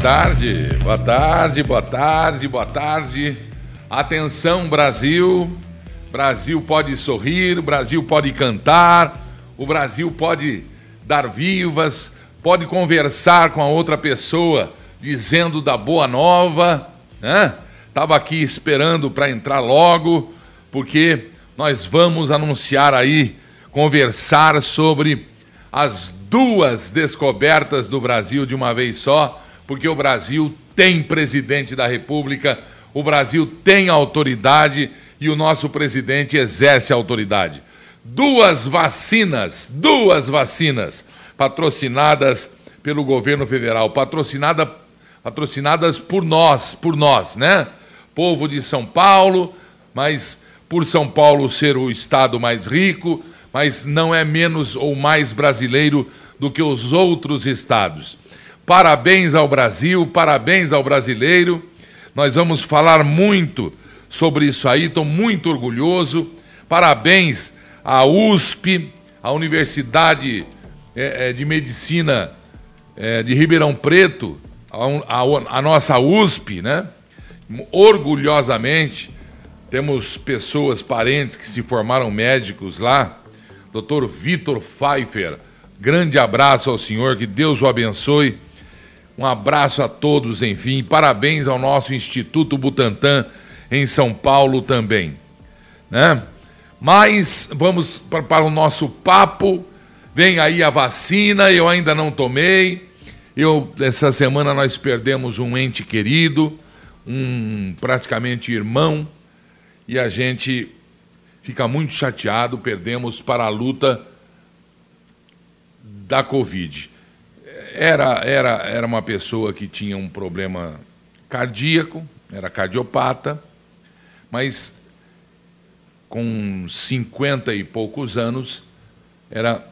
tarde, boa tarde, boa tarde, boa tarde. Atenção, Brasil. Brasil pode sorrir, o Brasil pode cantar, o Brasil pode dar vivas, pode conversar com a outra pessoa dizendo da boa nova, né? Tava aqui esperando para entrar logo, porque nós vamos anunciar aí, conversar sobre as duas descobertas do Brasil de uma vez só porque o Brasil tem presidente da República, o Brasil tem autoridade e o nosso presidente exerce autoridade. Duas vacinas, duas vacinas patrocinadas pelo governo federal, patrocinada, patrocinadas por nós, por nós, né? Povo de São Paulo, mas por São Paulo ser o estado mais rico, mas não é menos ou mais brasileiro do que os outros estados. Parabéns ao Brasil, parabéns ao brasileiro. Nós vamos falar muito sobre isso aí, estou muito orgulhoso. Parabéns à USP, à Universidade é, é, de Medicina é, de Ribeirão Preto, a, nossa USP, né? Orgulhosamente, temos pessoas, parentes que se formaram médicos lá. Doutor Vitor Pfeiffer, grande abraço ao senhor, que Deus o abençoe. Um abraço a todos, enfim. Parabéns ao nosso Instituto Butantan em São Paulo também. Né? Mas vamos para o nosso papo. Vem aí a vacina, eu ainda não tomei. Eu, essa semana nós perdemos um ente querido, um praticamente irmão, e a gente fica muito chateado, perdemos para a luta da Covid era, era, era uma pessoa que tinha um problema cardíaco, era cardiopata, mas com 50 e poucos anos, era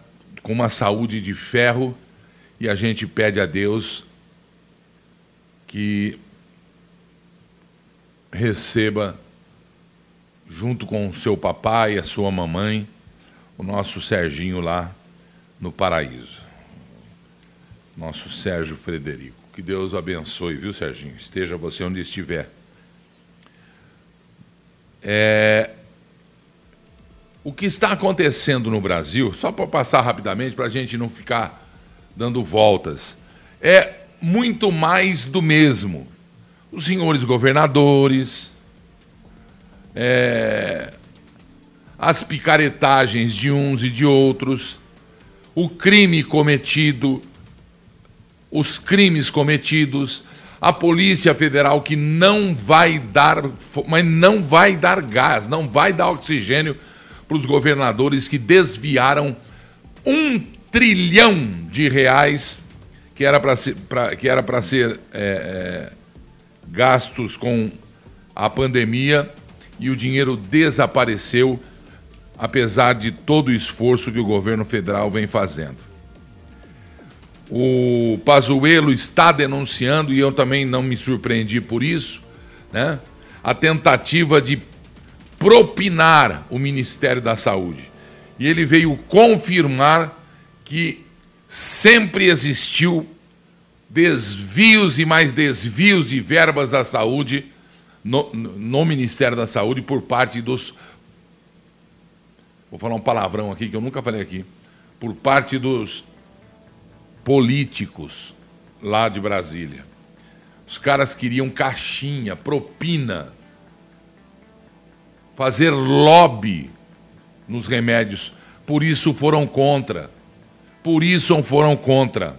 com uma saúde de ferro, e a gente pede a Deus que receba, junto com o seu papai e a sua mamãe, o nosso Serginho lá no paraíso nosso Sérgio Frederico. Que Deus abençoe, viu, Serginho? Esteja você onde estiver. É... O que está acontecendo no Brasil, só para passar rapidamente, para a gente não ficar dando voltas, é muito mais do mesmo. Os senhores governadores, é... as picaretagens de uns e de outros, o crime cometido os crimes cometidos, a Polícia Federal que não vai dar, mas não vai dar gás, não vai dar oxigênio para os governadores que desviaram um trilhão de reais que era para ser, pra, que era para ser é, é, gastos com a pandemia e o dinheiro desapareceu, apesar de todo o esforço que o governo federal vem fazendo. O Pazuello está denunciando, e eu também não me surpreendi por isso, né? a tentativa de propinar o Ministério da Saúde. E ele veio confirmar que sempre existiu desvios e mais desvios de verbas da saúde no, no, Ministério da Saúde por parte dos. Vou falar um palavrão aqui que eu nunca falei aqui. Por parte dos políticos lá de Brasília. Os caras queriam caixinha, propina, fazer lobby nos remédios. Por isso foram contra. Por isso foram contra.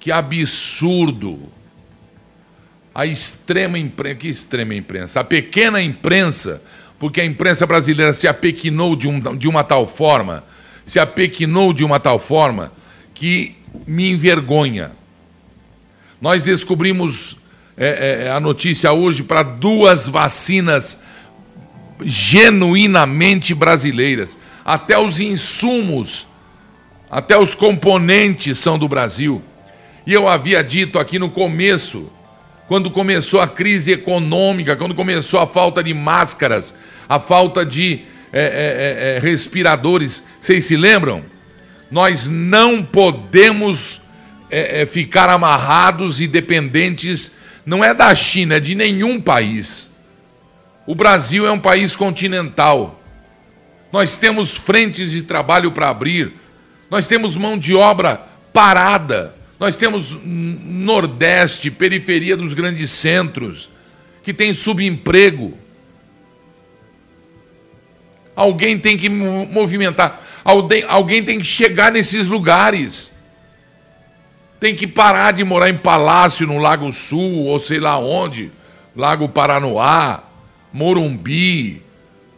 Que absurdo. A extrema imprensa, que extrema imprensa? A pequena imprensa, porque a imprensa brasileira se apequinou de, um, de uma tal forma, se apequinou de uma tal forma que me envergonha. Nós descobrimos é, é, a notícia hoje para duas vacinas genuinamente brasileiras. Até os insumos, até os componentes são do Brasil. E eu havia dito aqui no começo, quando começou a crise econômica, quando começou a falta de máscaras, a falta de é, é, é respiradores, vocês se lembram? Nós não podemos é, é ficar amarrados e dependentes, não é da China, é de nenhum país. O Brasil é um país continental. Nós temos frentes de trabalho para abrir, nós temos mão de obra parada, nós temos Nordeste, periferia dos grandes centros, que tem subemprego. Alguém tem que movimentar, alguém, tem que chegar nesses lugares. Tem que parar de morar em palácio no Lago Sul, ou sei lá onde, Lago Paranoá, Morumbi.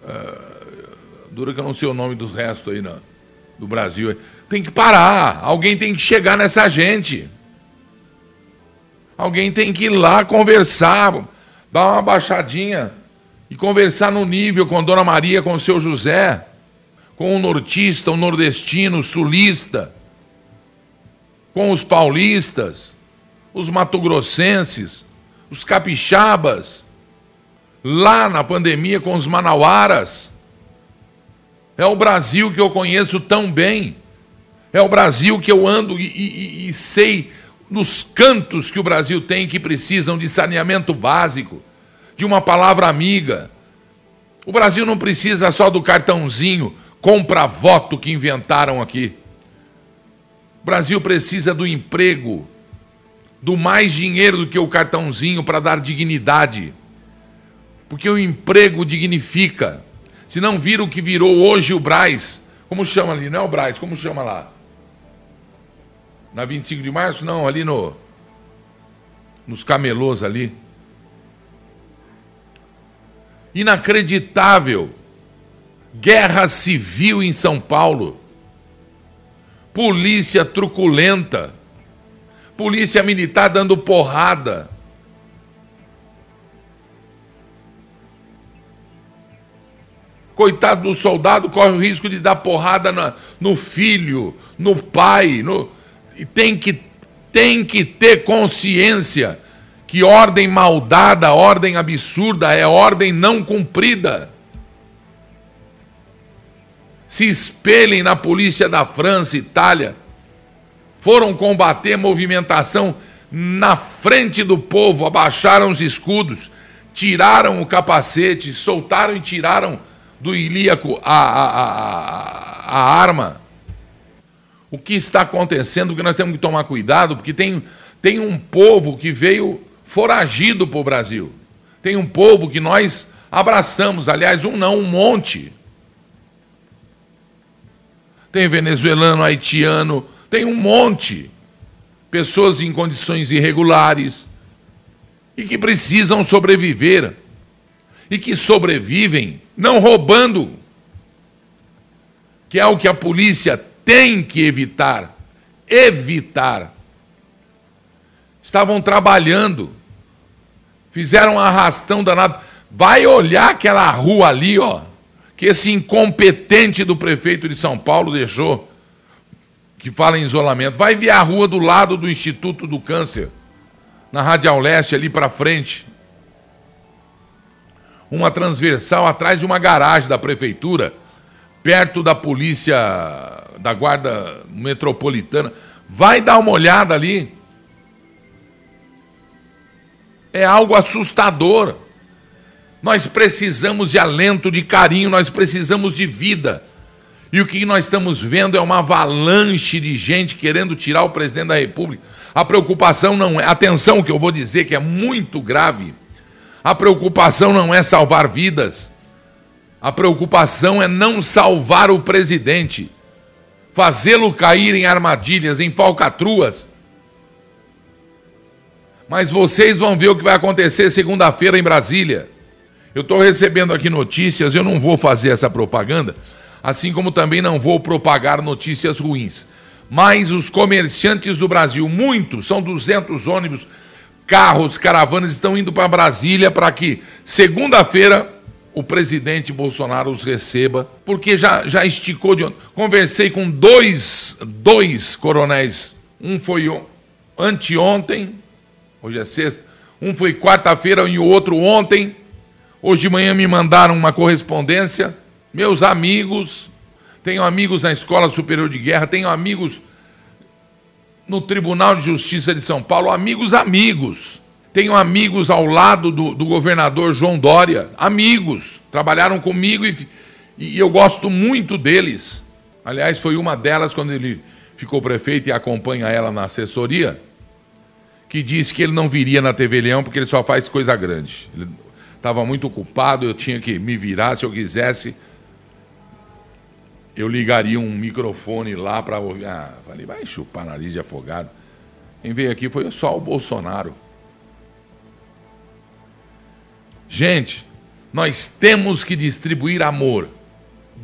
Uh, dura que eu não sei o nome dos restos aí não, do Brasil. Tem que parar, alguém tem que chegar nessa gente. Alguém tem que ir lá conversar, dar uma baixadinha e conversar no nível com a Dona Maria, com o seu José, com o nortista, o nordestino, o sulista, com os paulistas, os matogrossenses, os capixabas, lá na pandemia com os manauaras. É o Brasil que eu conheço tão bem. É o Brasil que eu ando e, e, e sei nos cantos que o Brasil tem que precisam de saneamento básico de uma palavra amiga. O Brasil não precisa só do cartãozinho compra voto que inventaram aqui. O Brasil precisa do emprego, do mais dinheiro do que o cartãozinho para dar dignidade. Porque o emprego dignifica. Se não vira o que virou hoje o Braz, como chama ali? Não é o Braz, como chama lá? Na 25 de março? Não, ali no nos camelôs ali. Inacreditável. Guerra civil em São Paulo. Polícia truculenta. Polícia militar dando porrada. Coitado do soldado, corre o risco de dar porrada no filho, no pai. No... E tem que, tem que ter consciência que ordem maldada, ordem absurda é ordem não cumprida. Se espelhem na polícia da França, Itália. Foram combater movimentação na frente do povo, abaixaram os escudos, tiraram o capacete, soltaram e tiraram do ilíaco a, a, a, a arma. O que está acontecendo, que nós temos que tomar cuidado, porque tem, tem um povo que veio foragido para o Brasil. Tem um povo que nós abraçamos, aliás, um não, um monte. Tem venezuelano, haitiano, tem um monte. Pessoas em condições irregulares e que precisam sobreviver. E que sobrevivem não roubando, que é o que a polícia tem que evitar. Evitar. Estavam trabalhando, fizeram um arrastão danado. Vai olhar aquela rua ali, ó, que esse incompetente do prefeito de São Paulo deixou, que fala em isolamento. Vai ver a rua do lado do Instituto do Câncer, na Radial Leste, ali para frente uma transversal atrás de uma garagem da prefeitura, perto da polícia, da guarda metropolitana. Vai dar uma olhada ali. É algo assustador. Nós precisamos de alento, de carinho, nós precisamos de vida. E o que nós estamos vendo é uma avalanche de gente querendo tirar o presidente da República. A preocupação não é. Atenção, que eu vou dizer que é muito grave a preocupação não é salvar vidas. A preocupação é não salvar o presidente, fazê-lo cair em armadilhas, em falcatruas. Mas vocês vão ver o que vai acontecer segunda-feira em Brasília. Eu estou recebendo aqui notícias, eu não vou fazer essa propaganda, assim como também não vou propagar notícias ruins. Mas os comerciantes do Brasil, muitos, são 200 ônibus carros, caravanas estão indo para Brasília para que segunda-feira o presidente Bolsonaro os receba, porque já, já esticou de Conversei com dois, dois coronéis. Um foi anteontem, hoje é sexta, um foi quarta-feira e o outro ontem. Hoje de manhã me mandaram uma correspondência. Meus amigos, tenho amigos na Escola Superior de Guerra, tenho amigos no Tribunal de Justiça de São Paulo, amigos, amigos. Tenho amigos ao lado do, do governador João Dória, amigos, trabalharam comigo e, e eu gosto muito deles. Aliás, foi uma delas quando ele ficou prefeito e acompanha ela na assessoria, que disse que ele não viria na TV Leão porque ele só faz coisa grande. Ele estava muito ocupado, eu tinha que me virar se eu quisesse eu ligaria um microfone lá para ouvir. Ah, falei, vai chupar nariz de afogado. Quem veio aqui foi só o Bolsonaro. Gente, nós temos que distribuir amor,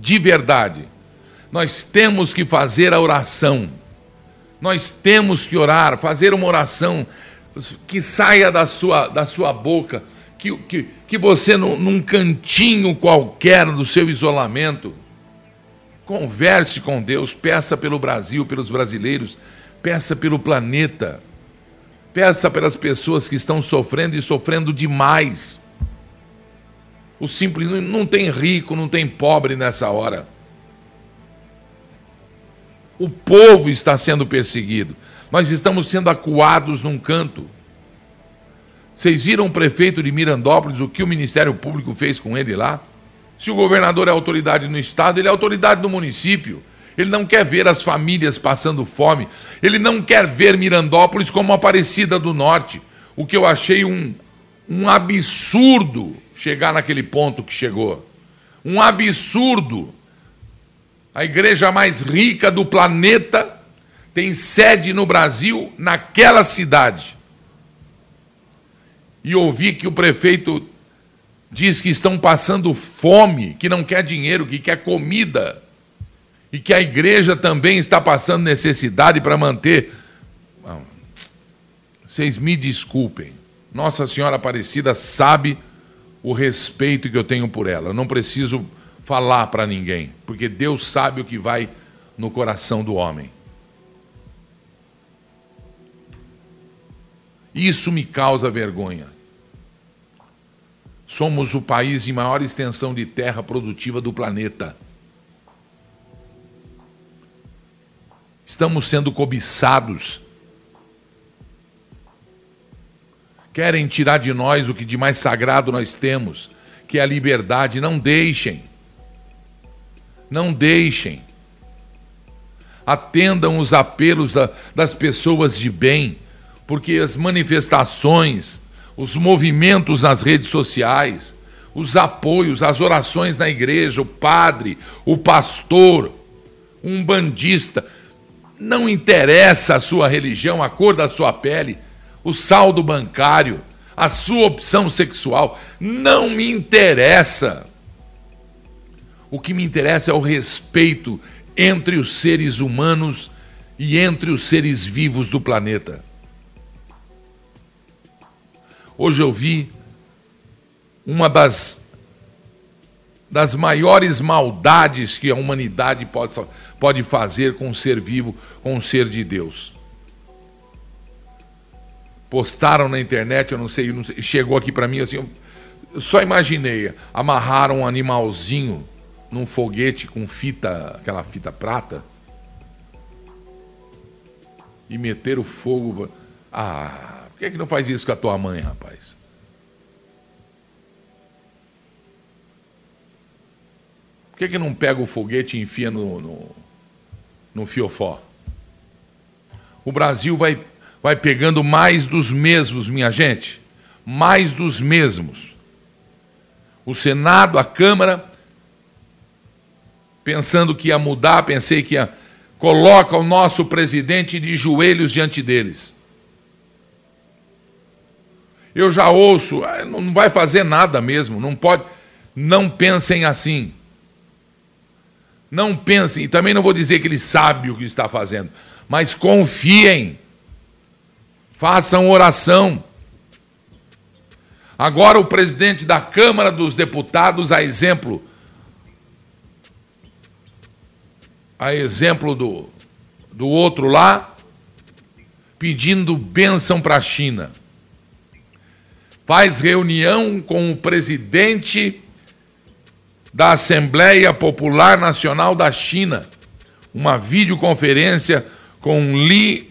de verdade. Nós temos que fazer a oração. Nós temos que orar, fazer uma oração que saia da sua, da sua boca, que, que, que você, num, num cantinho qualquer do seu isolamento, Converse com Deus, peça pelo Brasil, pelos brasileiros, peça pelo planeta, peça pelas pessoas que estão sofrendo e sofrendo demais. O simples não tem rico, não tem pobre nessa hora. O povo está sendo perseguido. Nós estamos sendo acuados num canto. Vocês viram o prefeito de Mirandópolis, o que o Ministério Público fez com ele lá? Se o governador é autoridade no estado, ele é autoridade no município. Ele não quer ver as famílias passando fome. Ele não quer ver Mirandópolis como Aparecida do Norte. O que eu achei um, um absurdo chegar naquele ponto que chegou. Um absurdo. A igreja mais rica do planeta tem sede no Brasil, naquela cidade. E ouvi que o prefeito diz que estão passando fome, que não quer dinheiro, que quer comida, e que a igreja também está passando necessidade para manter. Vocês me desculpem, Nossa Senhora Aparecida sabe o respeito que eu tenho por ela, eu não preciso falar para ninguém, porque Deus sabe o que vai no coração do homem. Isso me causa vergonha. Somos o país de maior extensão de terra produtiva do planeta. Estamos sendo cobiçados. Querem tirar de nós o que de mais sagrado nós temos, que é a liberdade. Não deixem. Não deixem. Atendam os apelos da, das pessoas de bem, porque as manifestações os movimentos nas redes sociais, os apoios, as orações na igreja, o padre, o pastor, um bandista. Não interessa a sua religião, a cor da sua pele, o saldo bancário, a sua opção sexual. Não me interessa. O que me interessa é o respeito entre os seres humanos e entre os seres vivos do planeta. Hoje eu vi uma das, das maiores maldades que a humanidade pode, pode fazer com um ser vivo, com um ser de Deus. Postaram na internet, eu não sei, não sei chegou aqui para mim assim, eu só imaginei, amarraram um animalzinho num foguete com fita, aquela fita prata, e meteram fogo. Ah, que, que não faz isso com a tua mãe, rapaz? Por que, que não pega o foguete e enfia no, no, no fiofó? O Brasil vai, vai pegando mais dos mesmos, minha gente. Mais dos mesmos. O Senado, a Câmara, pensando que ia mudar, pensei que ia. Coloca o nosso presidente de joelhos diante deles. Eu já ouço, ah, não vai fazer nada mesmo, não pode. Não pensem assim. Não pensem, também não vou dizer que ele sabe o que está fazendo, mas confiem. Façam oração. Agora o presidente da Câmara dos Deputados, a exemplo a exemplo do, do outro lá, pedindo bênção para a China faz reunião com o presidente da Assembleia Popular Nacional da China, uma videoconferência com Li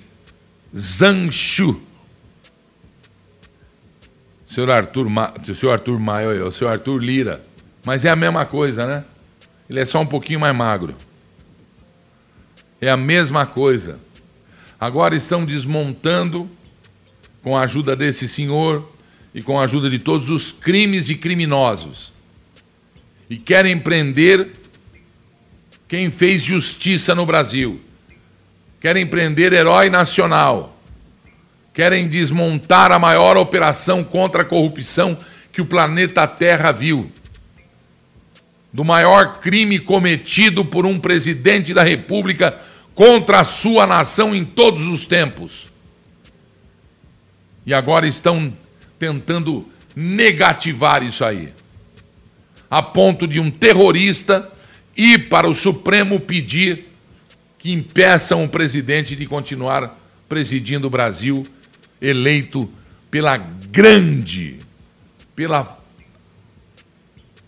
Zanchu. Senhor Arthur, Ma... senhor Arthur Maio, o senhor Arthur Lira. Mas é a mesma coisa, né? Ele é só um pouquinho mais magro. É a mesma coisa. Agora estão desmontando, com a ajuda desse senhor e com a ajuda de todos os crimes e criminosos. E querem prender quem fez justiça no Brasil. Querem prender herói nacional. Querem desmontar a maior operação contra a corrupção que o planeta Terra viu. Do maior crime cometido por um presidente da República contra a sua nação em todos os tempos. E agora estão tentando negativar isso aí, a ponto de um terrorista ir para o Supremo pedir que impeçam o presidente de continuar presidindo o Brasil, eleito pela grande, pela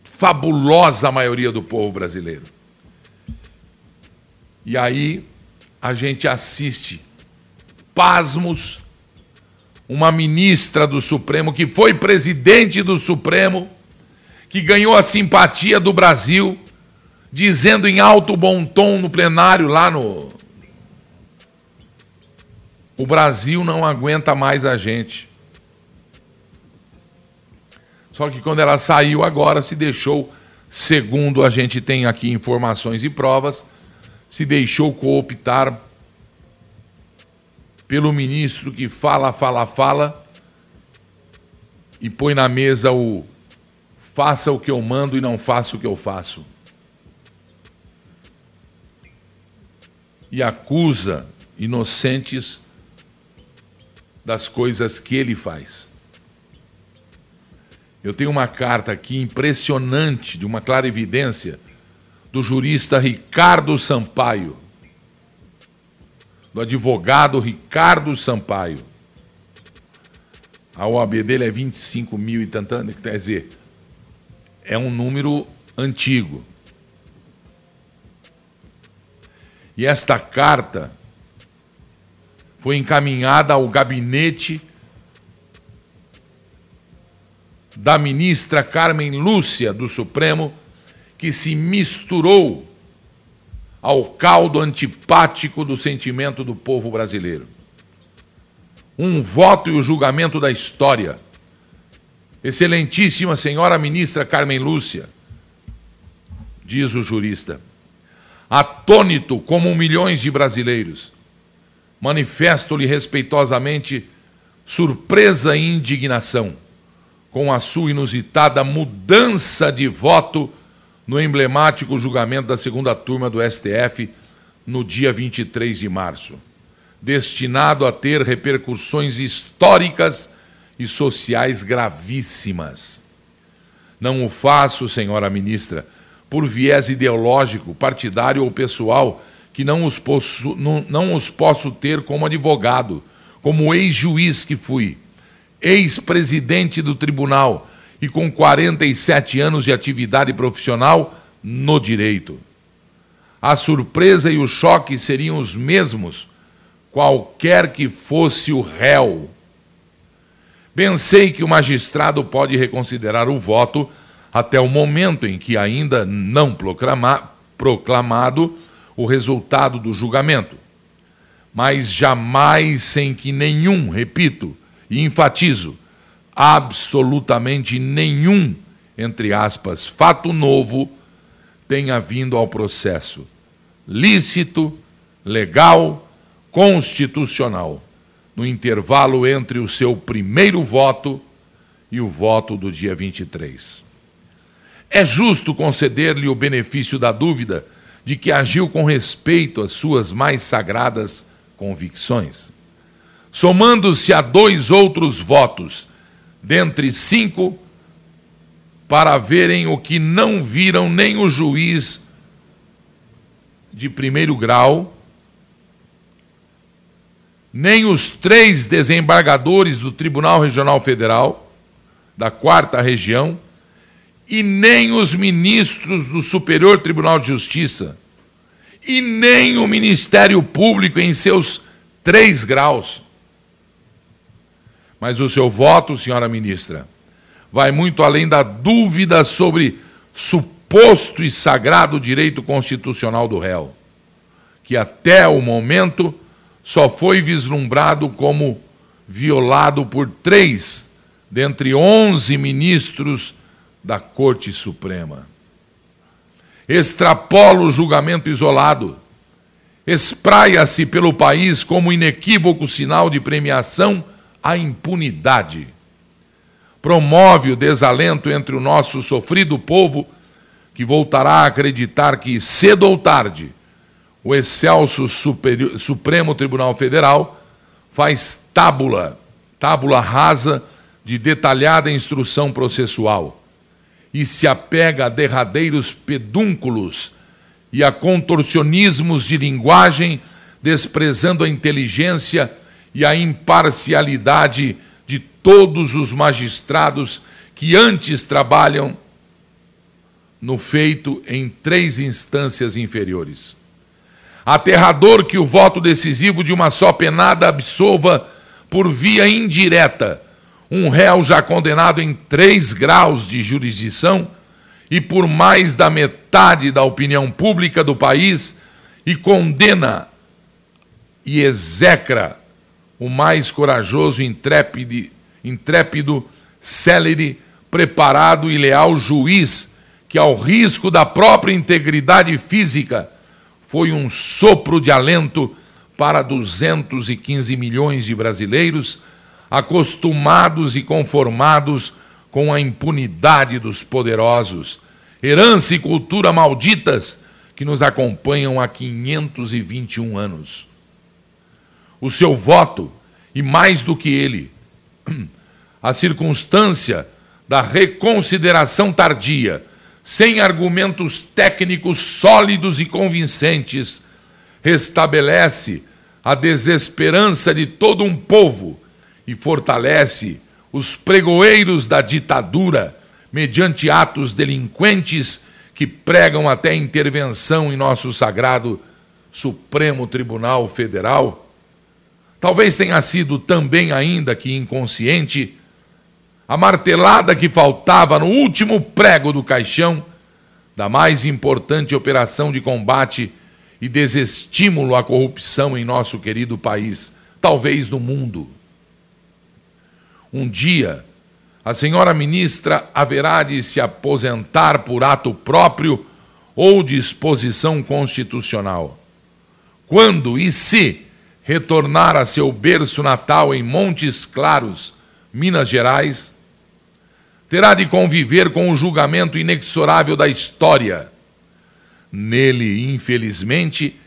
fabulosa maioria do povo brasileiro. E aí a gente assiste, pasmos, uma ministra do Supremo, que foi presidente do Supremo, que ganhou a simpatia do Brasil, dizendo em alto bom tom no plenário lá no. O Brasil não aguenta mais a gente. Só que quando ela saiu agora, se deixou, segundo a gente tem aqui informações e provas, se deixou cooptar pelo ministro que fala, fala, fala e põe na mesa o faça o que eu mando e não faça o que eu faço. E acusa inocentes das coisas que ele faz. Eu tenho uma carta aqui impressionante, de uma clara evidência do jurista Ricardo Sampaio, do advogado Ricardo Sampaio. A OAB dele é 25 mil e tantando, quer dizer, é um número antigo. E esta carta foi encaminhada ao gabinete da ministra Carmen Lúcia do Supremo que se misturou ao caldo antipático do sentimento do povo brasileiro. Um voto e o julgamento da história. Excelentíssima senhora ministra Carmen Lúcia, diz o jurista, atônito como milhões de brasileiros, manifesto-lhe respeitosamente surpresa e indignação com a sua inusitada mudança de voto no emblemático julgamento da segunda turma do STF no dia 23 de março, destinado a ter repercussões históricas e sociais gravíssimas. Não o faço, senhora ministra, por viés ideológico, partidário ou pessoal, que não os, posso, não, não os posso ter como advogado, como ex-juiz que fui, ex-presidente do tribunal e com 47 anos de atividade profissional no direito. A surpresa e o choque seriam os mesmos, qualquer que fosse o réu. Pensei que o magistrado pode reconsiderar o voto até o momento em que ainda não proclama, proclamado o resultado do julgamento, mas jamais sem que nenhum, repito e enfatizo, absolutamente nenhum, entre aspas, fato novo tenha vindo ao processo lícito, legal, constitucional, no intervalo entre o seu primeiro voto e o voto do dia 23. É justo conceder-lhe o benefício da dúvida de que agiu com respeito às suas mais sagradas convicções. Somando-se a dois outros votos dentre cinco, para verem o que não viram nem o juiz de primeiro grau, nem os três desembargadores do Tribunal Regional Federal, da quarta região, e nem os ministros do Superior Tribunal de Justiça, e nem o Ministério Público em seus três graus Mas o seu voto, senhora ministra, vai muito além da dúvida sobre suposto e sagrado direito constitucional do réu, que até o momento só foi vislumbrado como violado por três dentre onze ministros da Corte Suprema. Extrapola o julgamento isolado, espraia-se pelo país como inequívoco sinal de premiação à impunidade. Promove o desalento entre o nosso sofrido povo, que voltará a acreditar que, cedo ou tarde, o excelso Superior, Supremo Tribunal Federal faz tábula, tábula rasa de detalhada instrução processual e se apega a derradeiros pedúnculos e a contorcionismos de linguagem, desprezando a inteligência e a imparcialidade de todos os magistrados que antes trabalham no feito em três instâncias inferiores. Aterrador que o voto decisivo de uma só penada absolva por via indireta um réu já condenado em três graus de jurisdição e por mais da metade da opinião pública do país e condena e execra o mais corajoso, intrépido, intrépido célere, preparado e leal juiz que, ao risco da própria integridade física, foi um sopro de alento para 215 milhões de brasileiros acostumados e conformados com a impunidade dos poderosos, herança e cultura malditas que nos acompanham há 521 anos. O seu voto, e mais do que ele, a circunstância da reconsideração tardia sem argumentos técnicos sólidos e convincentes, restabelece a desesperança de todo um povo e fortalece os pregoeiros da ditadura mediante atos delinquentes que pregam até intervenção em nosso sagrado Supremo Tribunal Federal. Talvez tenha sido também, ainda que inconsciente, a martelada que faltava no último prego do caixão da mais importante operação de combate e desestímulo à corrupção em nosso querido país, talvez no mundo. Um dia, a senhora ministra haverá de se aposentar por ato próprio ou disposição constitucional. Quando e se retornar a seu berço natal em Montes Claros, Minas Gerais, terá de conviver com o julgamento inexorável da história. Nele, infelizmente,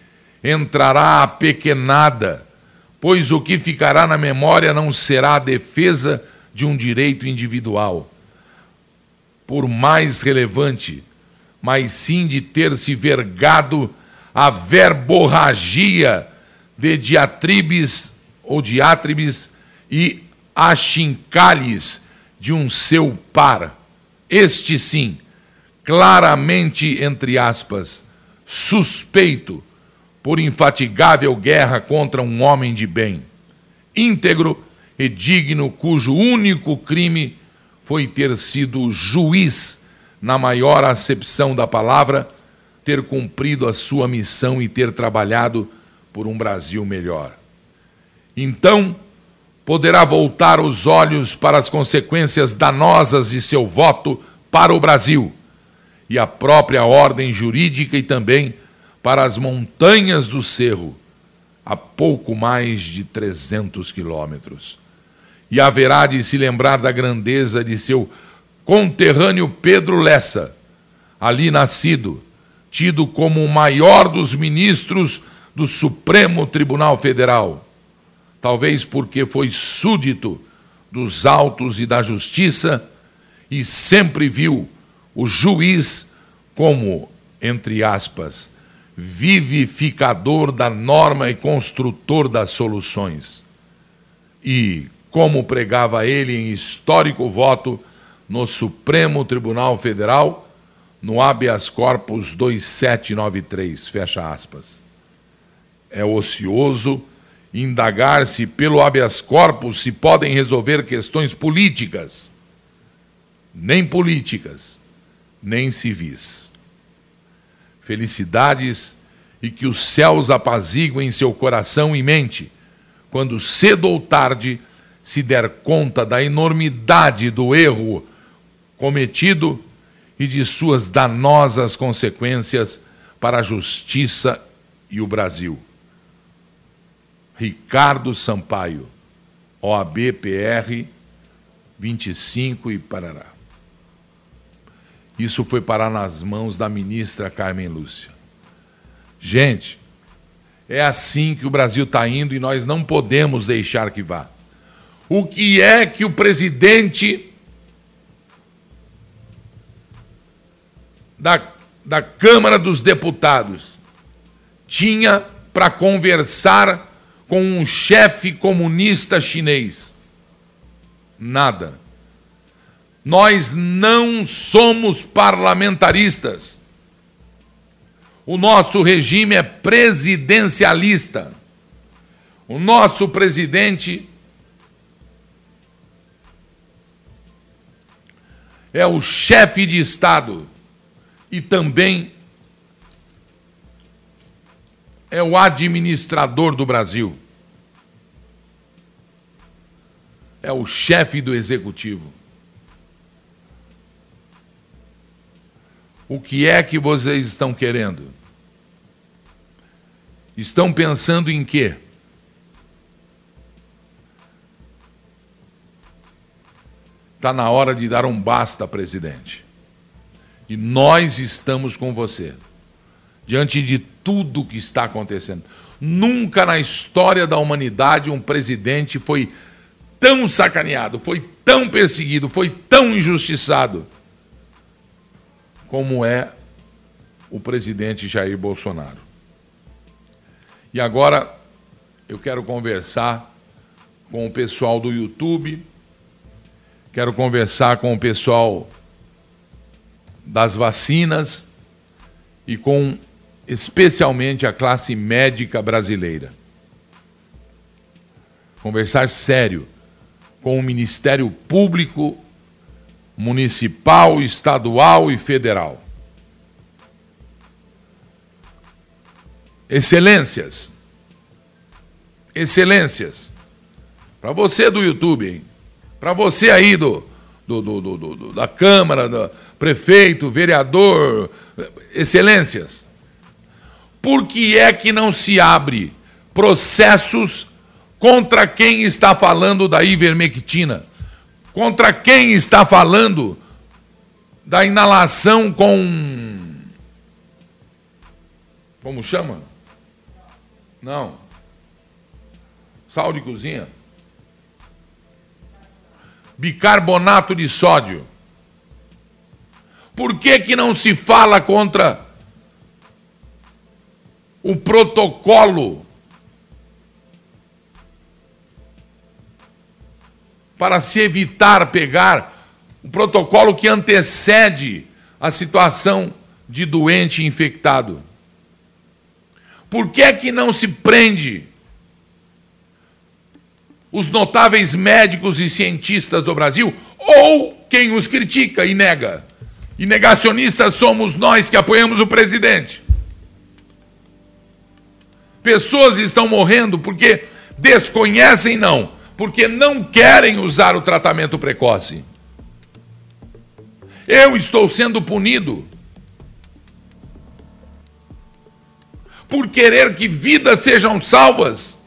entrará a pequenada, pois o que ficará na memória não será a defesa de um direito individual, por mais relevante, mas sim de ter se vergado a verborragia de diatribes ou diátribes e achincalhes de um seu par. Este sim, claramente, entre aspas, suspeito por infatigável guerra contra um homem de bem, íntegro e digno, cujo único crime foi ter sido juiz, na maior acepção da palavra, ter cumprido a sua missão e ter trabalhado por um Brasil melhor. Então, poderá voltar os olhos para as consequências danosas de seu voto para o Brasil e a própria ordem jurídica e também para as montanhas do Cerro, a pouco mais de 300 quilômetros. E haverá de se lembrar da grandeza de seu conterrâneo Pedro Lessa, ali nascido, tido como o maior dos ministros do Supremo Tribunal Federal talvez porque foi súdito dos autos e da justiça e sempre viu o juiz como, entre aspas, vivificador da norma e construtor das soluções. E, como pregava ele em histórico voto no Supremo Tribunal Federal, no habeas corpus 2793, fecha aspas. É ocioso indagar se pelo habeas corpus se podem resolver questões políticas, nem políticas, nem civis. Felicidades e que os céus apaziguem seu coração e mente, quando cedo ou tarde se der conta da enormidade do erro cometido e de suas danosas consequências para a justiça e o Brasil. Ricardo Sampaio, OAB-PR 25 e Parará. Isso foi parar nas mãos da ministra Carmen Lúcia. Gente, é assim que o Brasil está indo e nós não podemos deixar que vá. O que é que o presidente da, da Câmara dos Deputados tinha para conversar com um chefe comunista chinês? Nada. Nós não somos parlamentaristas. O nosso regime é presidencialista. O nosso presidente é o chefe de Estado e também é o administrador do Brasil. É o chefe do executivo. O que é que vocês estão querendo? Estão pensando em quê? Está na hora de dar um basta, presidente. E nós estamos com você. Diante de tudo que está acontecendo. Nunca na história da humanidade um presidente foi tão sacaneado, foi tão perseguido, foi tão injustiçado como é o presidente Jair Bolsonaro. E agora eu quero conversar com o pessoal do YouTube Quero conversar com o pessoal das vacinas e com especialmente a classe médica brasileira. Conversar sério com o Ministério Público municipal, estadual e federal. Excelências. Excelências. Para você do YouTube? Para você aí do, do, do, do, da Câmara, do prefeito, vereador, excelências, por que é que não se abre processos contra quem está falando da ivermectina? Contra quem está falando da inalação com. Como chama? Não. Sal de cozinha bicarbonato de sódio? Por que, que não se fala contra o protocolo para se evitar pegar o protocolo que antecede a situação de doente infectado? Por que, que não se prende os notáveis médicos e cientistas do Brasil, ou quem os critica e nega. E negacionistas somos nós que apoiamos o presidente. Pessoas estão morrendo porque desconhecem, não, porque não querem usar o tratamento precoce. Eu estou sendo punido por querer que vidas sejam salvas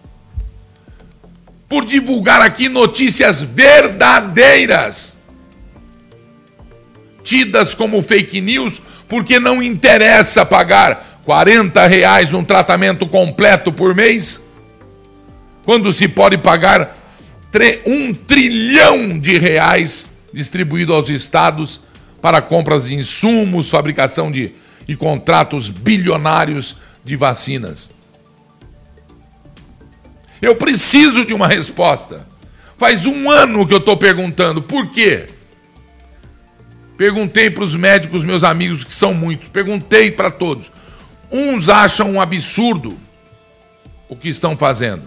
por divulgar aqui notícias verdadeiras, tidas como fake news, porque não interessa pagar 40 reais um tratamento completo por mês, quando se pode pagar um trilhão de reais distribuído aos estados para compras de insumos, fabricação de e contratos bilionários de vacinas. Eu preciso de uma resposta. Faz um ano que eu estou perguntando por quê. Perguntei para os médicos, meus amigos, que são muitos, perguntei para todos. Uns acham um absurdo o que estão fazendo.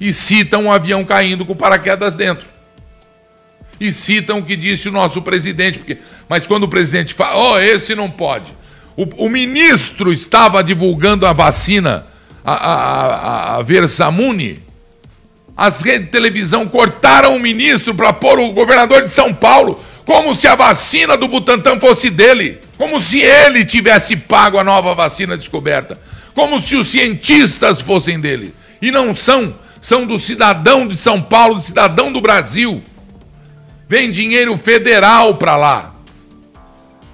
e citam um avião caindo com paraquedas dentro. E citam o que disse o nosso presidente, porque, mas quando o presidente fala, oh, esse não pode. O, o ministro estava divulgando a vacina, a, a, a, a Versamune. As redes de televisão cortaram o ministro para pôr o governador de São Paulo, como se a vacina do Butantan fosse dele, como se ele tivesse pago a nova vacina descoberta, como se os cientistas fossem dele. E não são são do cidadão de São Paulo, do cidadão do Brasil. Vem dinheiro federal para lá.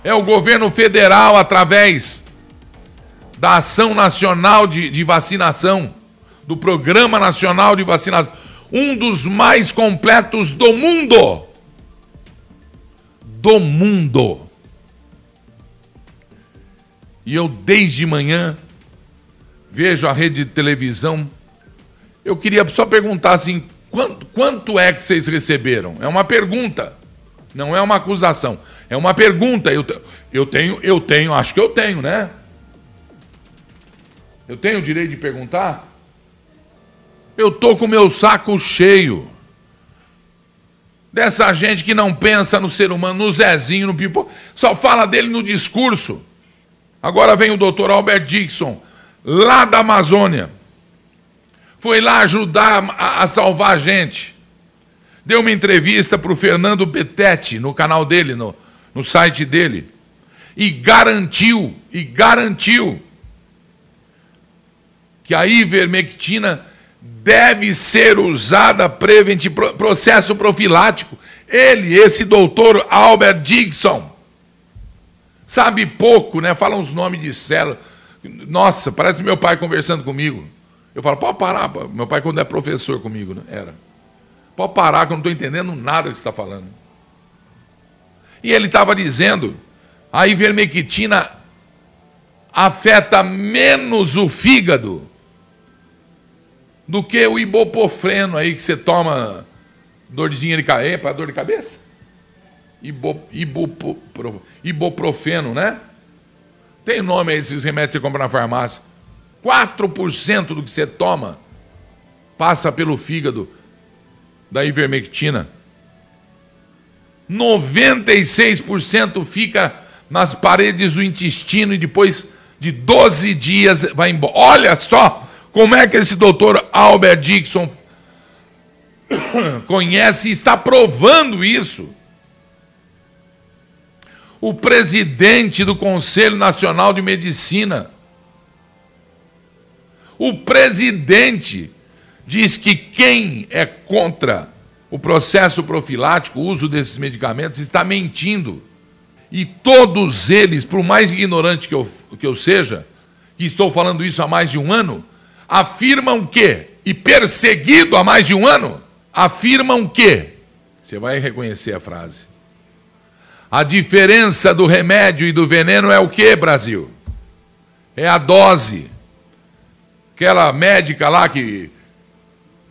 É o governo federal, através da Ação Nacional de, de Vacinação, do Programa Nacional de Vacinação, um dos mais completos do mundo. Do mundo. E eu, desde manhã, vejo a rede de televisão eu queria só perguntar assim: quanto, quanto é que vocês receberam? É uma pergunta, não é uma acusação. É uma pergunta. Eu, eu tenho, eu tenho, acho que eu tenho, né? Eu tenho o direito de perguntar? Eu tô com meu saco cheio dessa gente que não pensa no ser humano, no Zezinho, no Pipo, só fala dele no discurso. Agora vem o doutor Albert Dixon, lá da Amazônia foi lá ajudar a, a salvar a gente. Deu uma entrevista para o Fernando Betete no canal dele, no, no site dele. E garantiu, e garantiu, que a ivermectina deve ser usada preventivamente, processo profilático. Ele, esse doutor Albert Dixon, sabe pouco, né? Fala uns nomes de célula. Nossa, parece meu pai conversando comigo. Eu falo, pode parar. Meu pai, quando é professor comigo, né? era. Pode parar, que eu não estou entendendo nada que você está falando. E ele estava dizendo, a ivermectina afeta menos o fígado do que o ibuprofeno aí que você toma dorzinha de cabeça, para dor de cabeça? Ibuprofeno, né? Tem nome aí esses remédios que você compra na farmácia. 4% do que você toma passa pelo fígado da ivermectina. 96% fica nas paredes do intestino e depois de 12 dias vai embora. Olha só como é que esse doutor Albert Dixon conhece e está provando isso. O presidente do Conselho Nacional de Medicina o presidente diz que quem é contra o processo profilático, o uso desses medicamentos, está mentindo. E todos eles, por mais ignorante que eu, que eu seja, que estou falando isso há mais de um ano, afirmam que, e perseguido há mais de um ano, afirmam que, você vai reconhecer a frase, a diferença do remédio e do veneno é o que, Brasil? É a dose aquela médica lá que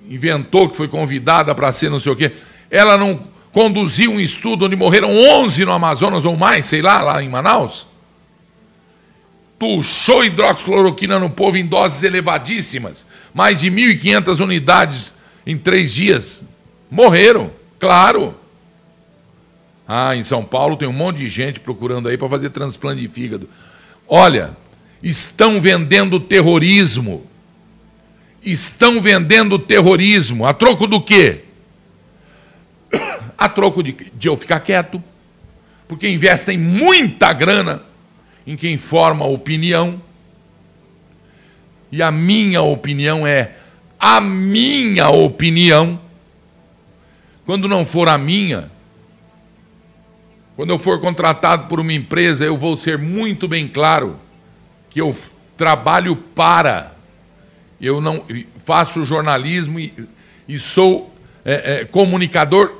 inventou, que foi convidada para ser não sei o quê, ela não conduziu um estudo onde morreram 11 no Amazonas ou mais, sei lá, lá em Manaus? Tuchou hidroxicloroquina no povo em doses elevadíssimas, mais de 1.500 unidades em três dias. Morreram, claro. Ah, em São Paulo tem um monte de gente procurando aí para fazer transplante de fígado. Olha, estão vendendo terrorismo estão vendendo terrorismo. A troco do quê? A troco de, de eu ficar quieto, porque investem muita grana em quem forma opinião. E a minha opinião é a minha opinião. Quando não for a minha, quando eu for contratado por uma empresa, eu vou ser muito bem claro que eu trabalho para eu não faço jornalismo e, e sou é, é, comunicador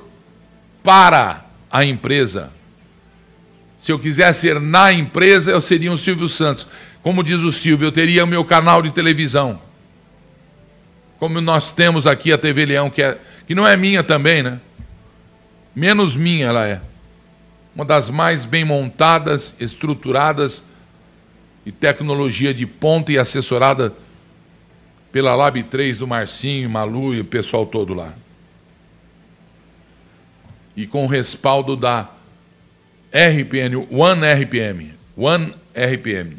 para a empresa. Se eu quisesse ser na empresa, eu seria um Silvio Santos. Como diz o Silvio, eu teria o meu canal de televisão. Como nós temos aqui a TV Leão, que, é, que não é minha também, né? Menos minha ela é. Uma das mais bem montadas, estruturadas e tecnologia de ponta e assessorada pela Lab 3 do Marcinho, Malu e o pessoal todo lá. E com o respaldo da RPN, One RPM, One RPM,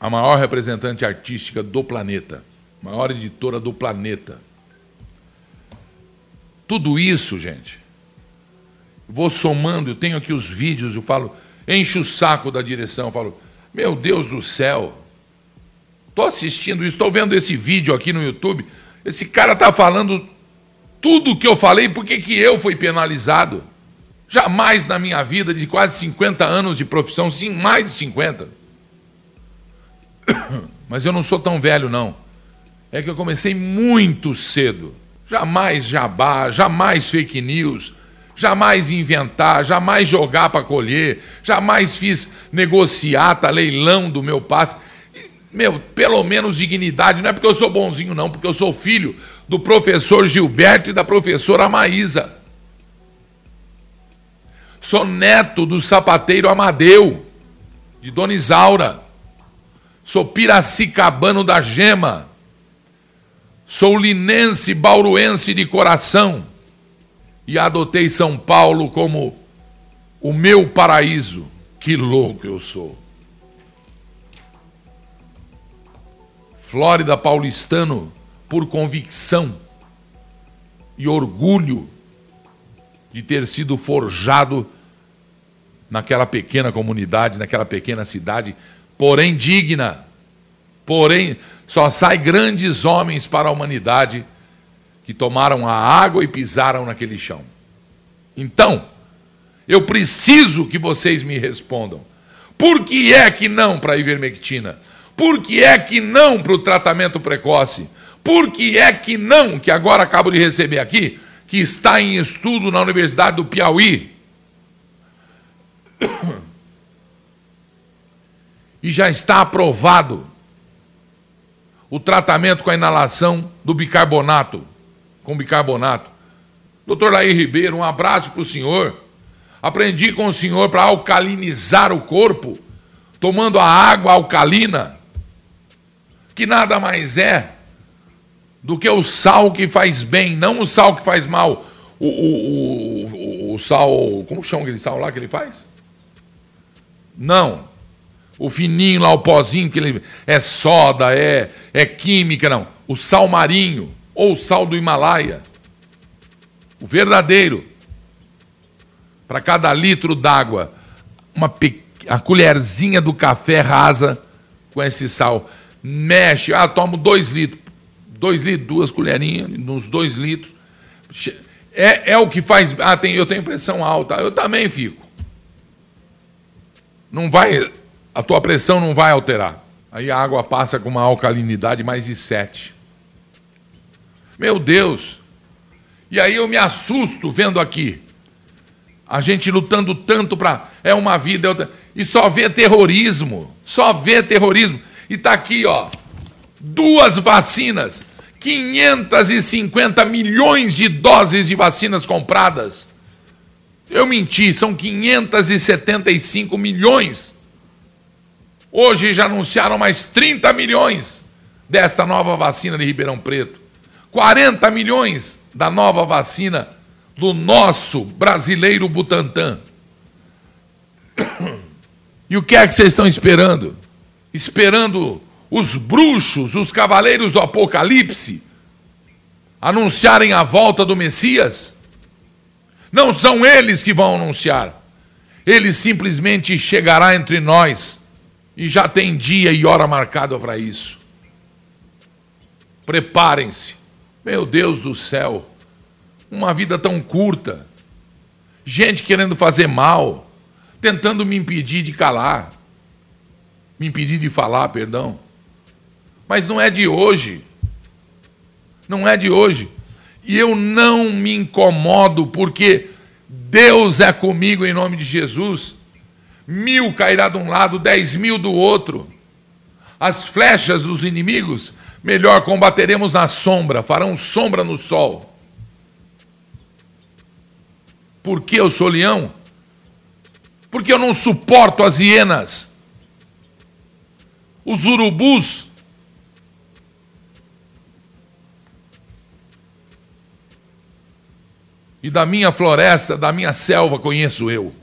a maior representante artística do planeta, maior editora do planeta. Tudo isso, gente, vou somando, eu tenho aqui os vídeos, eu falo, encho o saco da direção, eu falo, meu Deus do céu, estou assistindo isso, estou vendo esse vídeo aqui no YouTube, esse cara está falando tudo o que eu falei, por que, que eu fui penalizado? Jamais na minha vida de quase 50 anos de profissão, sim, mais de 50. Mas eu não sou tão velho, não. É que eu comecei muito cedo. Jamais jabá, jamais fake news, jamais inventar, jamais jogar para colher, jamais fiz negociata, leilão do meu passe. Meu, pelo menos dignidade, não é porque eu sou bonzinho, não, porque eu sou filho do professor Gilberto e da professora Maísa. Sou neto do sapateiro Amadeu, de Dona Isaura. Sou piracicabano da gema. Sou linense, bauruense de coração. E adotei São Paulo como o meu paraíso. Que louco eu sou. Flórida paulistano por convicção e orgulho de ter sido forjado naquela pequena comunidade, naquela pequena cidade, porém digna. Porém, só sai grandes homens para a humanidade que tomaram a água e pisaram naquele chão. Então, eu preciso que vocês me respondam. Por que é que não para a ivermectina? Por que é que não para o tratamento precoce? Por que é que não, que agora acabo de receber aqui, que está em estudo na Universidade do Piauí. E já está aprovado o tratamento com a inalação do bicarbonato, com bicarbonato. Doutor Laí Ribeiro, um abraço para o senhor. Aprendi com o senhor para alcalinizar o corpo, tomando a água alcalina, que nada mais é do que o sal que faz bem, não o sal que faz mal. O, o, o, o sal. Como chama aquele sal lá que ele faz? Não. O fininho lá, o pozinho que ele. É soda, é, é química, não. O sal marinho, ou sal do Himalaia. O verdadeiro. Para cada litro d'água, uma pe... a colherzinha do café rasa com esse sal. Mexe, ah, tomo dois litros dois litros, duas colherinhas, nos dois litros. É, é o que faz. Ah, tem, eu tenho pressão alta. Eu também fico. Não vai. A tua pressão não vai alterar. Aí a água passa com uma alcalinidade mais de 7. Meu Deus! E aí eu me assusto vendo aqui. A gente lutando tanto para. É uma vida. E só vê terrorismo. Só vê terrorismo. E está aqui, ó. Duas vacinas 550 milhões de doses de vacinas compradas. Eu menti, são 575 milhões. Hoje já anunciaram mais 30 milhões desta nova vacina de Ribeirão Preto. 40 milhões da nova vacina do nosso brasileiro Butantan. E o que é que vocês estão esperando? Esperando os bruxos, os cavaleiros do Apocalipse, anunciarem a volta do Messias? Não são eles que vão anunciar. Ele simplesmente chegará entre nós e já tem dia e hora marcada para isso. Preparem-se. Meu Deus do céu, uma vida tão curta. Gente querendo fazer mal, tentando me impedir de calar, me impedir de falar, perdão. Mas não é de hoje. Não é de hoje. E eu não me incomodo porque Deus é comigo em nome de Jesus. Mil cairá de um lado, dez mil do outro. As flechas dos inimigos, Melhor combateremos na sombra, farão sombra no sol. Por que eu sou leão? Porque eu não suporto as hienas, os urubus. E da minha floresta, da minha selva conheço eu.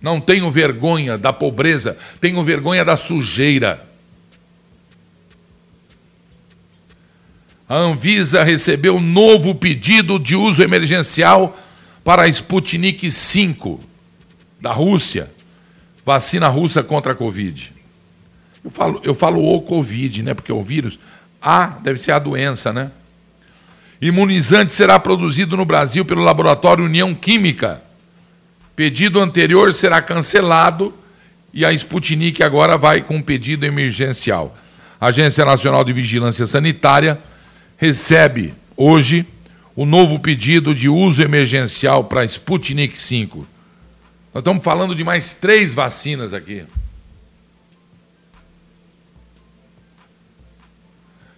Não tenho vergonha da pobreza, tenho vergonha da sujeira. A Anvisa recebeu novo pedido de uso emergencial para a Sputnik 5 da Rússia, vacina russa contra a Covid. Eu falo, eu falo o Covid, né? Porque o vírus. A deve ser a doença, né? Imunizante será produzido no Brasil pelo laboratório União Química. Pedido anterior será cancelado e a Sputnik agora vai com um pedido emergencial. Agência Nacional de Vigilância Sanitária recebe hoje o novo pedido de uso emergencial para Sputnik 5. Nós estamos falando de mais três vacinas aqui.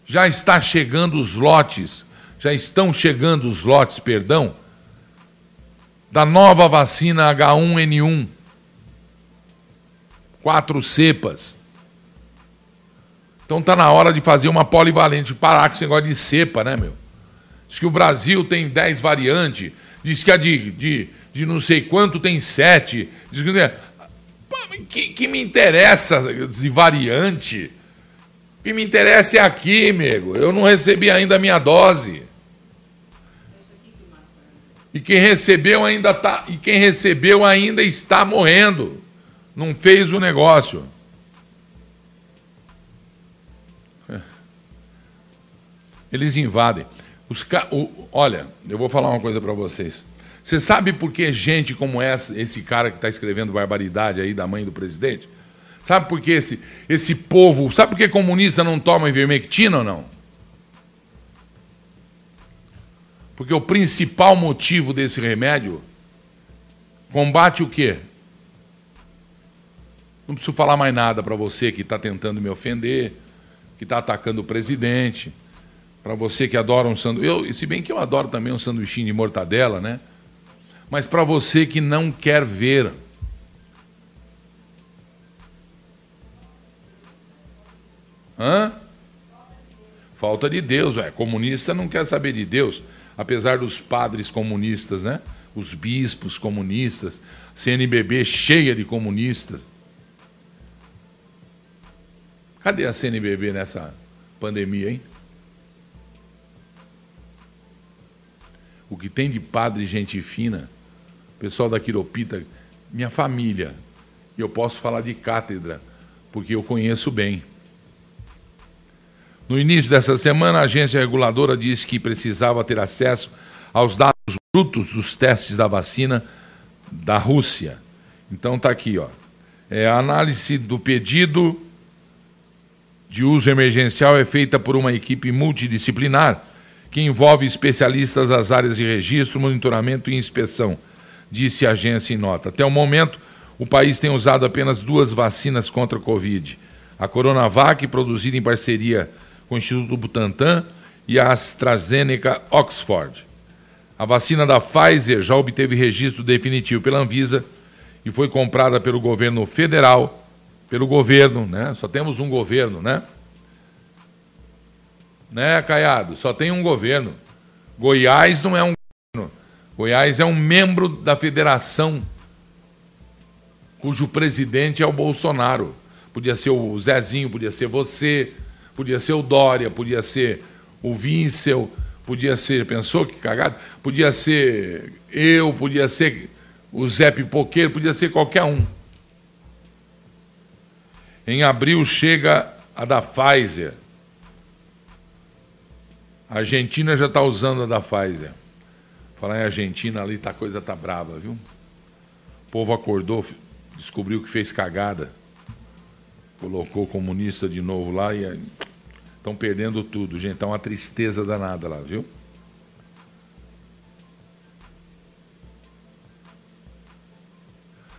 Já está chegando os lotes, já estão chegando os lotes, perdão, da nova vacina H1N1. Quatro cepas. Então está na hora de fazer uma polivalente, parar com esse negócio de cepa, né, meu? Diz que o Brasil tem 10 variantes, diz que a de, de, de não sei quanto tem 7. Diz que, que, que me interessa de variante? O que me interessa é aqui, amigo. Eu não recebi ainda a minha dose. E quem recebeu ainda tá, e quem recebeu ainda está morrendo. Não fez o negócio. Eles invadem. Os ca... o... Olha, eu vou falar uma coisa para vocês. Você sabe por que gente como essa, esse cara que está escrevendo barbaridade aí da mãe do presidente? Sabe por que esse, esse povo. Sabe por que comunista não toma ivermectina ou não? Porque o principal motivo desse remédio combate o quê? Não preciso falar mais nada para você que está tentando me ofender, que está atacando o presidente, para você que adora um sanduíche. Se bem que eu adoro também um sanduichinho de mortadela, né? Mas para você que não quer ver Hã? Falta de Deus, é. Comunista não quer saber de Deus, apesar dos padres comunistas, né? Os bispos comunistas, CNBB cheia de comunistas. Cadê a CNBB nessa pandemia, hein? O que tem de padre gente fina, pessoal da Quiropita, minha família, eu posso falar de cátedra, porque eu conheço bem. No início dessa semana, a agência reguladora disse que precisava ter acesso aos dados brutos dos testes da vacina da Rússia. Então está aqui, ó. É, a análise do pedido de uso emergencial é feita por uma equipe multidisciplinar que envolve especialistas das áreas de registro, monitoramento e inspeção, disse a agência em nota. Até o momento, o país tem usado apenas duas vacinas contra a Covid. A Coronavac, produzida em parceria com o Instituto Butantan e a AstraZeneca Oxford. A vacina da Pfizer já obteve registro definitivo pela Anvisa e foi comprada pelo governo federal, pelo governo, né? Só temos um governo, né? Né, Caiado? Só tem um governo. Goiás não é um governo. Goiás é um membro da federação cujo presidente é o Bolsonaro. Podia ser o Zezinho, podia ser você, Podia ser o Dória, podia ser o Vincel, podia ser, pensou que cagado? Podia ser eu, podia ser o Zé Pipoqueiro, podia ser qualquer um. Em abril chega a da Pfizer. A Argentina já está usando a da Pfizer. Falar em Argentina ali, tá, a coisa tá brava, viu? O povo acordou, descobriu que fez cagada colocou comunista de novo lá e estão perdendo tudo, gente. Está uma tristeza danada lá, viu?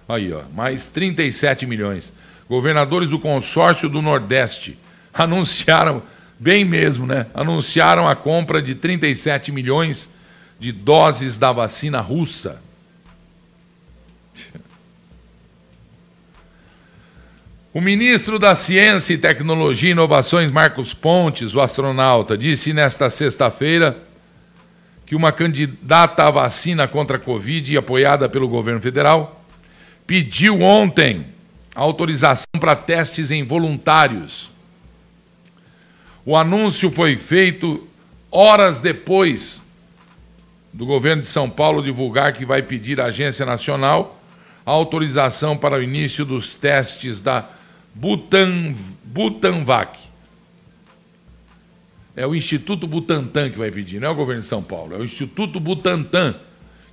Aí, ó, mais 37 milhões. Governadores do consórcio do Nordeste anunciaram, bem mesmo, né? Anunciaram a compra de 37 milhões de doses da vacina russa. O ministro da Ciência e Tecnologia e Inovações, Marcos Pontes, o astronauta, disse nesta sexta-feira que uma candidata à vacina contra a Covid, apoiada pelo governo federal, pediu ontem autorização para testes em voluntários. O anúncio foi feito horas depois do governo de São Paulo divulgar que vai pedir à Agência Nacional autorização para o início dos testes da Butan, Butanvac. É o Instituto Butantan que vai pedir, não é o governo de São Paulo, é o Instituto Butantan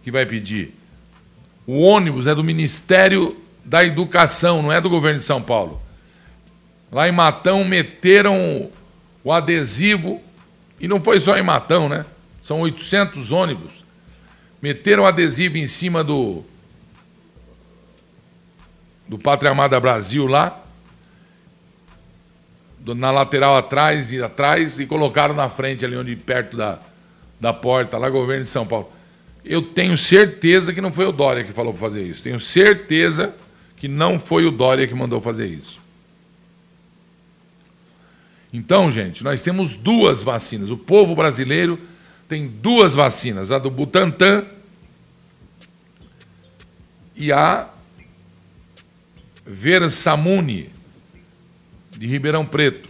que vai pedir. O ônibus é do Ministério da Educação, não é do governo de São Paulo. Lá em Matão meteram o adesivo, e não foi só em Matão, né? São 800 ônibus. Meteram adesivo em cima do do Pátria Amada Brasil lá, na lateral atrás e atrás, e colocaram na frente ali onde perto da, da porta, lá governo de São Paulo. Eu tenho certeza que não foi o Dória que falou para fazer isso. Tenho certeza que não foi o Dória que mandou fazer isso. Então, gente, nós temos duas vacinas. O povo brasileiro tem duas vacinas, a do Butantan e a Versamune, de Ribeirão Preto.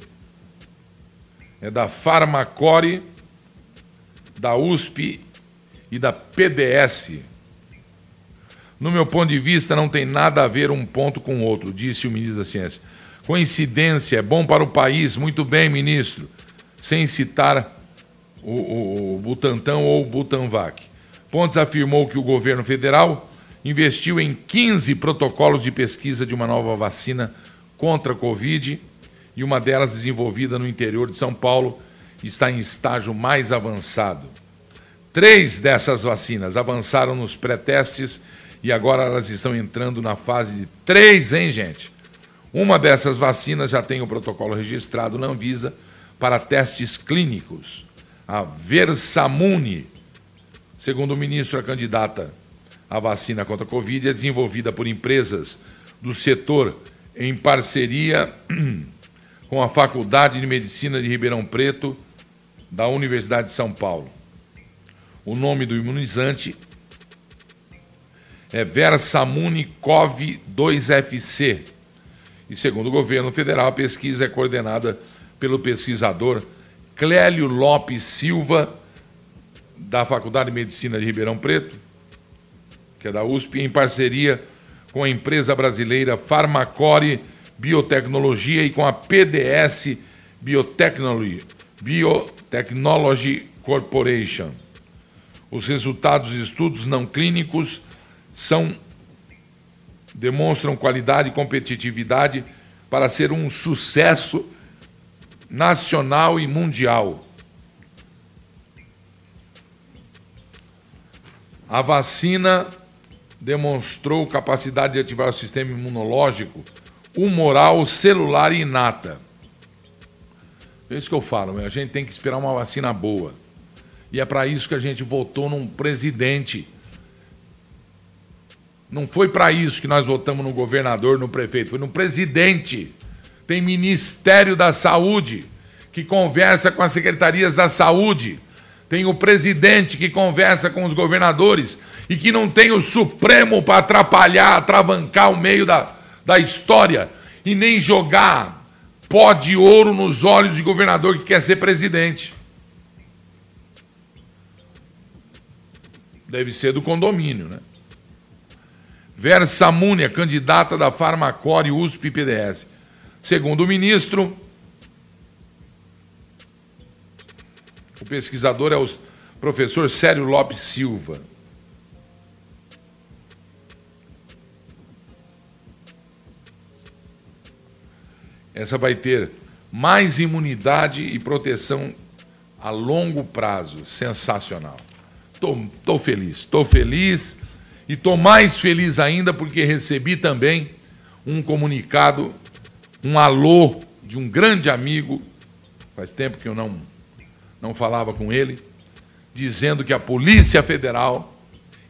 É da Farmacore, da USP e da PDS. No meu ponto de vista, não tem nada a ver um ponto com o outro, disse o ministro da Ciência. Coincidência, é bom para o país, muito bem, ministro, sem citar o, o, o ou o Butanvac. Pontes afirmou que o governo federal investiu em 15 protocolos de pesquisa de uma nova vacina contra a Covid e uma delas desenvolvida no interior de São Paulo está em estágio mais avançado. Três dessas vacinas avançaram nos pré-testes e agora elas estão entrando na fase de três, hein, gente? Uma dessas vacinas já tem o protocolo registrado na Anvisa para testes clínicos. A Versamune, segundo o ministro, a candidata à vacina contra a Covid é desenvolvida por empresas do setor em parceria com a Faculdade de Medicina de Ribeirão Preto da Universidade de São Paulo. O nome do imunizante é Versamune COV-2FC. E segundo o governo federal, a pesquisa é coordenada pelo pesquisador Clélio Lopes Silva, da Faculdade de Medicina de Ribeirão Preto, que é da USP, em parceria com a empresa brasileira Farmacore Biotecnologia e com a PDS Biotechnology, Biotechnology Corporation. Os resultados dos estudos não clínicos são demonstram qualidade e competitividade para ser um sucesso nacional e mundial. A vacina demonstrou capacidade de ativar o sistema imunológico humoral, celular e inata. É isso que eu falo, meu. a gente tem que esperar uma vacina boa. E é para isso que a gente votou num presidente não foi para isso que nós votamos no governador, no prefeito, foi no presidente. Tem Ministério da Saúde, que conversa com as secretarias da saúde. Tem o presidente que conversa com os governadores e que não tem o Supremo para atrapalhar, atravancar o meio da, da história e nem jogar pó de ouro nos olhos de governador que quer ser presidente. Deve ser do condomínio, né? Vera Samúnia, candidata da Farmacore USP PDS. Segundo o ministro, o pesquisador é o professor Célio Lopes Silva. Essa vai ter mais imunidade e proteção a longo prazo. Sensacional. Estou feliz, estou feliz. E estou mais feliz ainda porque recebi também um comunicado, um alô de um grande amigo, faz tempo que eu não, não falava com ele, dizendo que a Polícia Federal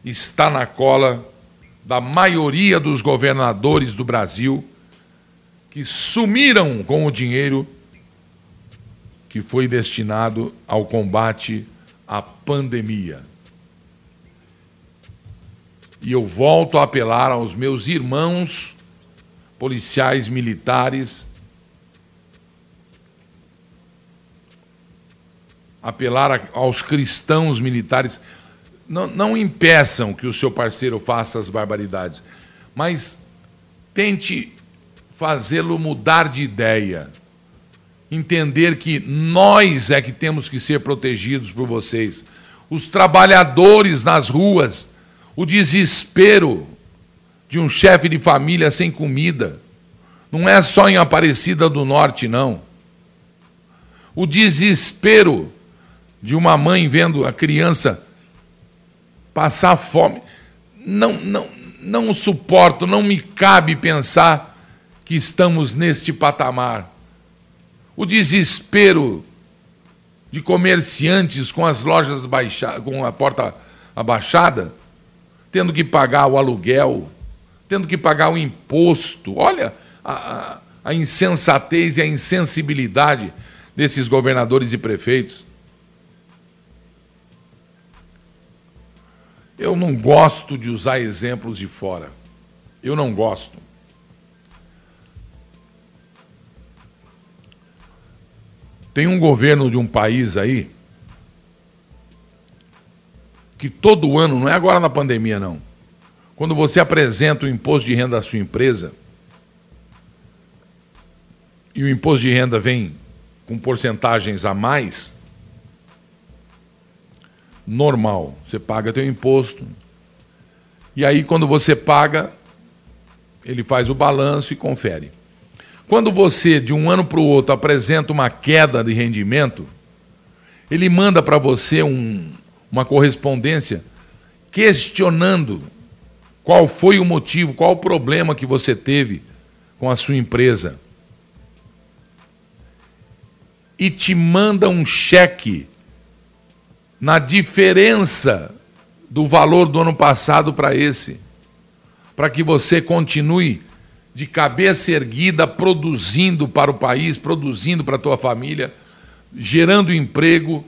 está na cola da maioria dos governadores do Brasil que sumiram com o dinheiro que foi destinado ao combate a pandemia. E eu volto a apelar aos meus irmãos policiais militares, apelar aos cristãos militares. Não, não impeçam que o seu parceiro faça as barbaridades, mas tente fazê-lo mudar de ideia. Entender que nós é que temos que ser protegidos por vocês. Os trabalhadores nas ruas, o desespero de um chefe de família sem comida. Não é só em Aparecida do Norte, não. O desespero de uma mãe vendo a criança passar fome. Não, não, não suporto, não me cabe pensar que estamos neste patamar. O desespero de comerciantes com as lojas baixadas, com a porta abaixada, tendo que pagar o aluguel, tendo que pagar o imposto. Olha a, a, a insensatez e a insensibilidade desses governadores e prefeitos. Eu não gosto de usar exemplos de fora. Eu não gosto. Tem um governo de um país aí que todo ano, não é agora na pandemia não, quando você apresenta o imposto de renda da sua empresa, e o imposto de renda vem com porcentagens a mais, normal, você paga teu imposto. E aí quando você paga, ele faz o balanço e confere. Quando você de um ano para o outro apresenta uma queda de rendimento, ele manda para você um, uma correspondência questionando qual foi o motivo, qual o problema que você teve com a sua empresa. E te manda um cheque na diferença do valor do ano passado para esse, para que você continue de cabeça erguida, produzindo para o país, produzindo para a tua família, gerando emprego.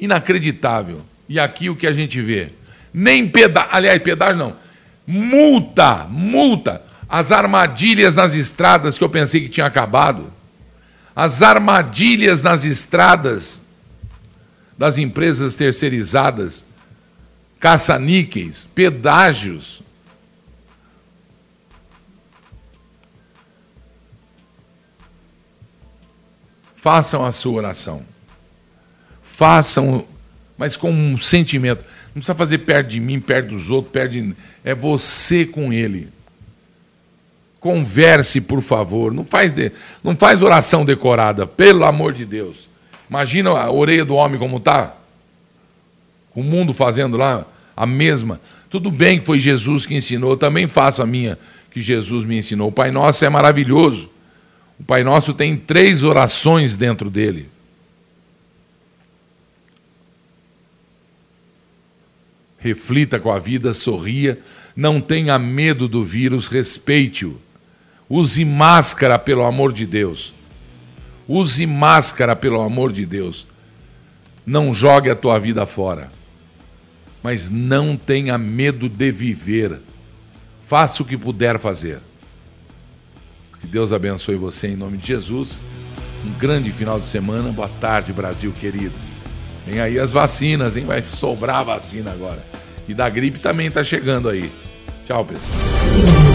Inacreditável. E aqui o que a gente vê? Nem pedágio, aliás, pedágio não, multa, multa. As armadilhas nas estradas que eu pensei que tinha acabado. As armadilhas nas estradas das empresas terceirizadas, caça-níqueis, pedágios. Façam a sua oração. Façam, mas com um sentimento. Não precisa fazer perto de mim, perto dos outros, perto de... É você com ele. Converse, por favor. Não faz, de... não faz oração decorada, pelo amor de Deus. Imagina a orelha do homem como está. O mundo fazendo lá a mesma. Tudo bem que foi Jesus que ensinou, eu também faço a minha que Jesus me ensinou. O Pai Nosso é maravilhoso. O Pai Nosso tem três orações dentro dele. Reflita com a vida, sorria, não tenha medo do vírus, respeite-o. Use máscara, pelo amor de Deus. Use máscara, pelo amor de Deus. Não jogue a tua vida fora. Mas não tenha medo de viver. Faça o que puder fazer. Que Deus abençoe você em nome de Jesus. Um grande final de semana. Boa tarde, Brasil querido. Vem aí as vacinas, hein? Vai sobrar vacina agora. E da gripe também tá chegando aí. Tchau, pessoal.